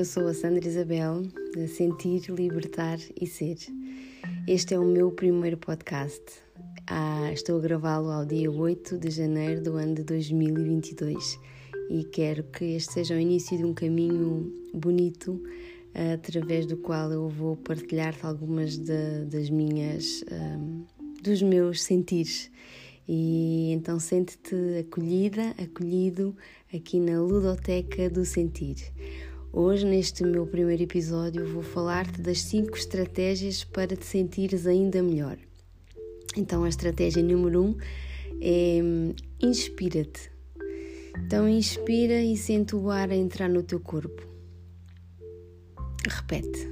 eu sou a Sandra Isabel, de Sentir, Libertar e Ser. Este é o meu primeiro podcast. Ah, estou a gravá-lo ao dia 8 de janeiro do ano de 2022 e quero que este seja o início de um caminho bonito através do qual eu vou partilhar algumas de, das minhas, um, dos meus sentires. E então sente-te acolhida, acolhido aqui na Ludoteca do Sentir. Hoje, neste meu primeiro episódio, vou falar-te das 5 estratégias para te sentires ainda melhor. Então, a estratégia número 1 um é inspira-te. Então, inspira e sente o ar a entrar no teu corpo. Repete.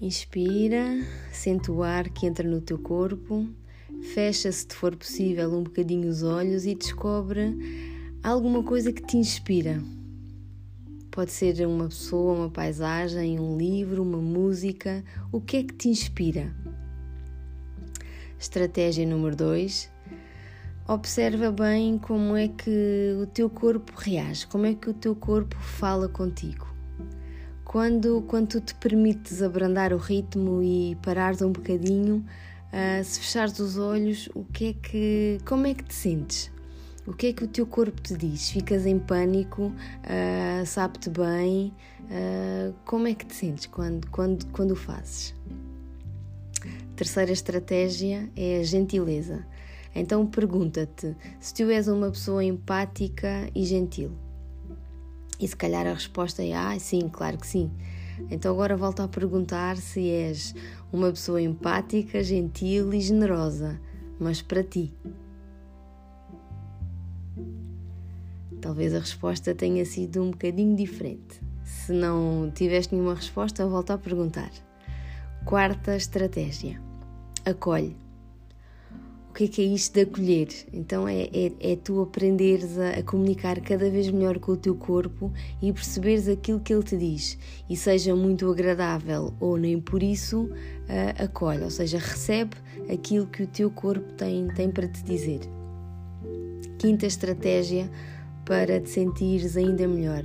Inspira, sente o ar que entra no teu corpo, fecha, se te for possível, um bocadinho os olhos e descobre alguma coisa que te inspira. Pode ser uma pessoa, uma paisagem, um livro, uma música. O que é que te inspira? Estratégia número 2. Observa bem como é que o teu corpo reage, como é que o teu corpo fala contigo. Quando, quando tu te permites abrandar o ritmo e parares um bocadinho, uh, se fechares os olhos, o que é que, como é que te sentes? O que é que o teu corpo te diz? Ficas em pânico? Uh, Sabe-te bem? Uh, como é que te sentes quando, quando, quando o fazes? Terceira estratégia é a gentileza. Então pergunta-te se tu és uma pessoa empática e gentil. E se calhar a resposta é ah, sim, claro que sim. Então agora volta a perguntar se és uma pessoa empática, gentil e generosa, mas para ti. Talvez a resposta tenha sido um bocadinho diferente. Se não tiveste nenhuma resposta, volta a perguntar. Quarta estratégia: acolhe que é que é isto de acolher? Então é, é, é tu aprenderes a, a, comunicar cada vez melhor com o teu corpo e perceberes aquilo que ele te diz e seja muito agradável ou nem por isso uh, acolhe, ou seja, recebe aquilo que o teu corpo tem, tem para te dizer. Quinta estratégia para te sentires ainda melhor: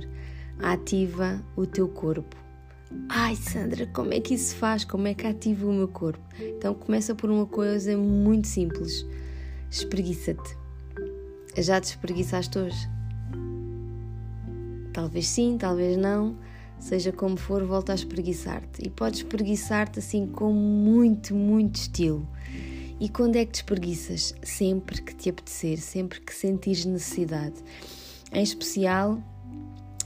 ativa o teu corpo. Ai, Sandra, como é que isso faz? Como é que ativa o meu corpo? Então começa por uma coisa muito simples: espreguiça-te. Já te espreguiçaste hoje? Talvez sim, talvez não. Seja como for, volta a espreguiçar-te. E podes espreguiçar-te assim com muito, muito estilo. E quando é que te espreguiças? Sempre que te apetecer, sempre que sentires necessidade. Em especial,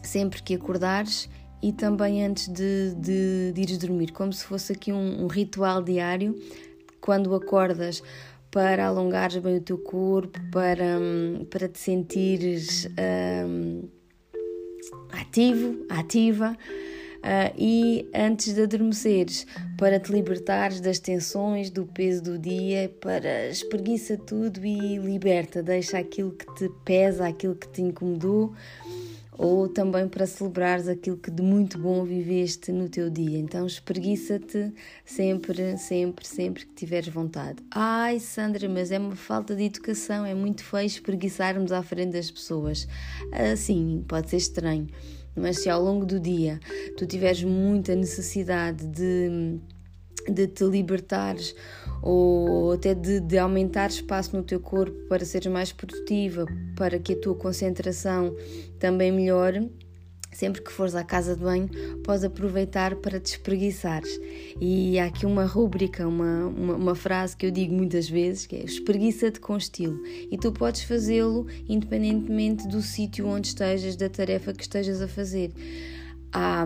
sempre que acordares e também antes de, de, de ires dormir, como se fosse aqui um, um ritual diário, quando acordas para alongares bem o teu corpo, para, para te sentires um, ativo, ativa. Uh, e antes de adormeceres, para te libertares das tensões, do peso do dia, para espreguiça tudo e liberta, deixa aquilo que te pesa, aquilo que te incomodou ou também para celebrares aquilo que de muito bom viveste no teu dia. Então espreguiça-te sempre, sempre, sempre que tiveres vontade. Ai, Sandra, mas é uma falta de educação, é muito feio espreguiçarmos à frente das pessoas. Assim, pode ser estranho, mas se ao longo do dia tu tiveres muita necessidade de de te libertares ou até de, de, aumentar espaço no teu corpo para seres mais produtiva, para que a tua concentração também melhore. Sempre que fores à casa de banho, podes aproveitar para te espreguiçares. E há aqui uma rúbrica, uma, uma, uma frase que eu digo muitas vezes, que é espreguiça-te com estilo. E tu podes fazê-lo independentemente do sítio onde estejas, da tarefa que estejas a fazer há,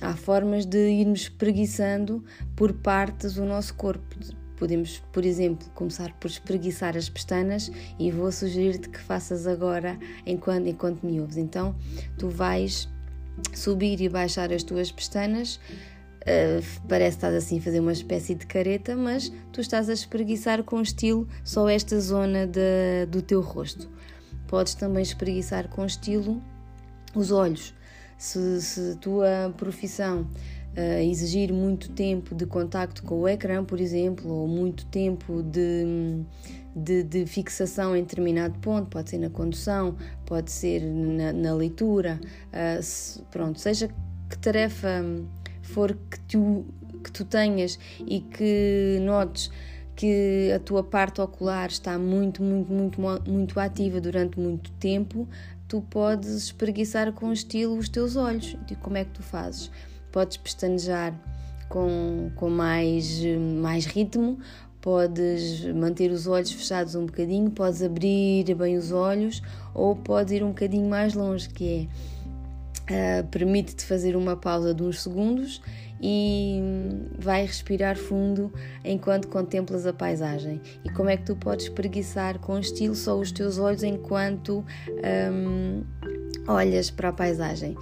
há formas de irmos espreguiçando por partes o nosso corpo. Podemos, por exemplo, começar por espreguiçar as pestanas e vou sugerir-te que faças agora enquanto, enquanto me ouves. Então, tu vais subir e baixar as tuas pestanas. Uh, parece que estás assim a fazer uma espécie de careta, mas tu estás a espreguiçar com estilo só esta zona de, do teu rosto. Podes também espreguiçar com estilo os olhos se, se tua profissão uh, exigir muito tempo de contacto com o ecrã, por exemplo, ou muito tempo de, de, de, fixação em determinado ponto, pode ser na condução, pode ser na, na leitura, uh, se, pronto, seja que tarefa for que tu, que tu tenhas e que notes que a tua parte ocular está muito, muito, muito, muito ativa durante muito tempo, tu podes espreguiçar com estilo os teus olhos. E como é que tu fazes? Podes pestanejar com, com mais, mais ritmo, podes manter os olhos fechados um bocadinho, podes abrir bem os olhos ou podes ir um bocadinho mais longe, que é uh, permite-te fazer uma pausa de uns segundos e vai respirar fundo enquanto contemplas a paisagem. E como é que tu podes preguiçar com estilo só os teus olhos enquanto um, olhas para a paisagem?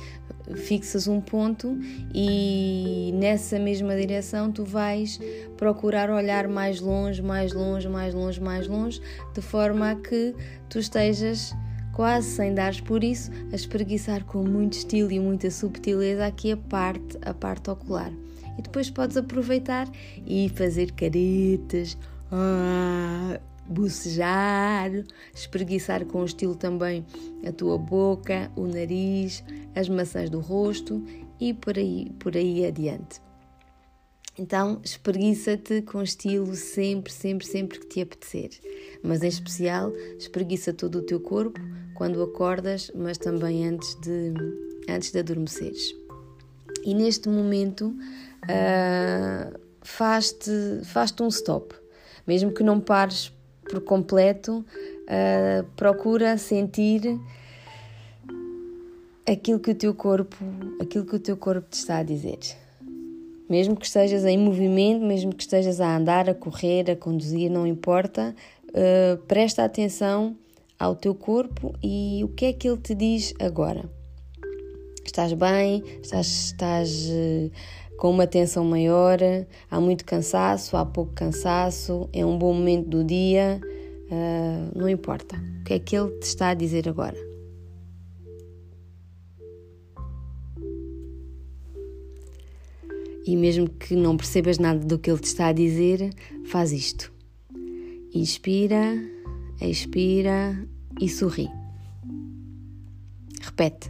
Fixas um ponto e nessa mesma direção tu vais procurar olhar mais longe, mais longe, mais longe, mais longe, de forma a que tu estejas quase sem dares por isso, a espreguiçar com muito estilo e muita subtileza aqui a parte, a parte ocular. E depois podes aproveitar e fazer caretas, ah, bocejar, espreguiçar com estilo também a tua boca, o nariz, as maçãs do rosto e por aí, por aí adiante. Então, espreguiça-te com estilo sempre, sempre, sempre que te apetecer. Mas em especial, espreguiça todo o teu corpo quando acordas, mas também antes de, antes de adormeceres. E neste momento, uh, faz-te faz um stop. Mesmo que não pares por completo, uh, procura sentir aquilo que o teu corpo, aquilo que o teu corpo te está a dizer. Mesmo que estejas em movimento, mesmo que estejas a andar, a correr, a conduzir, não importa, uh, presta atenção ao teu corpo e o que é que ele te diz agora. Estás bem? Estás, estás uh, com uma tensão maior? Há muito cansaço? Há pouco cansaço? É um bom momento do dia? Uh, não importa. O que é que ele te está a dizer agora? e mesmo que não percebas nada do que ele te está a dizer, faz isto. Inspira, expira e sorri. Repete.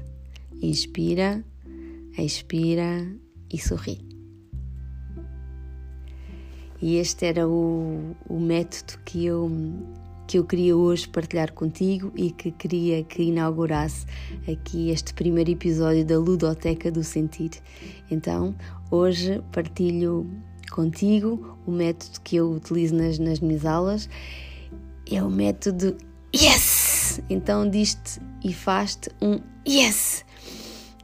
Inspira, expira e sorri. E este era o, o método que eu que eu queria hoje partilhar contigo e que queria que inaugurasse aqui este primeiro episódio da Ludoteca do Sentir. Então, hoje partilho contigo o método que eu utilizo nas, nas minhas aulas. É o método Yes! Então, diz-te e faz-te um Yes!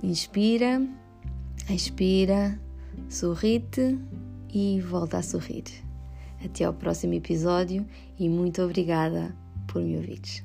Inspira, expira, sorri-te e volta a sorrir. Até ao próximo episódio e muito obrigada por me ouvires.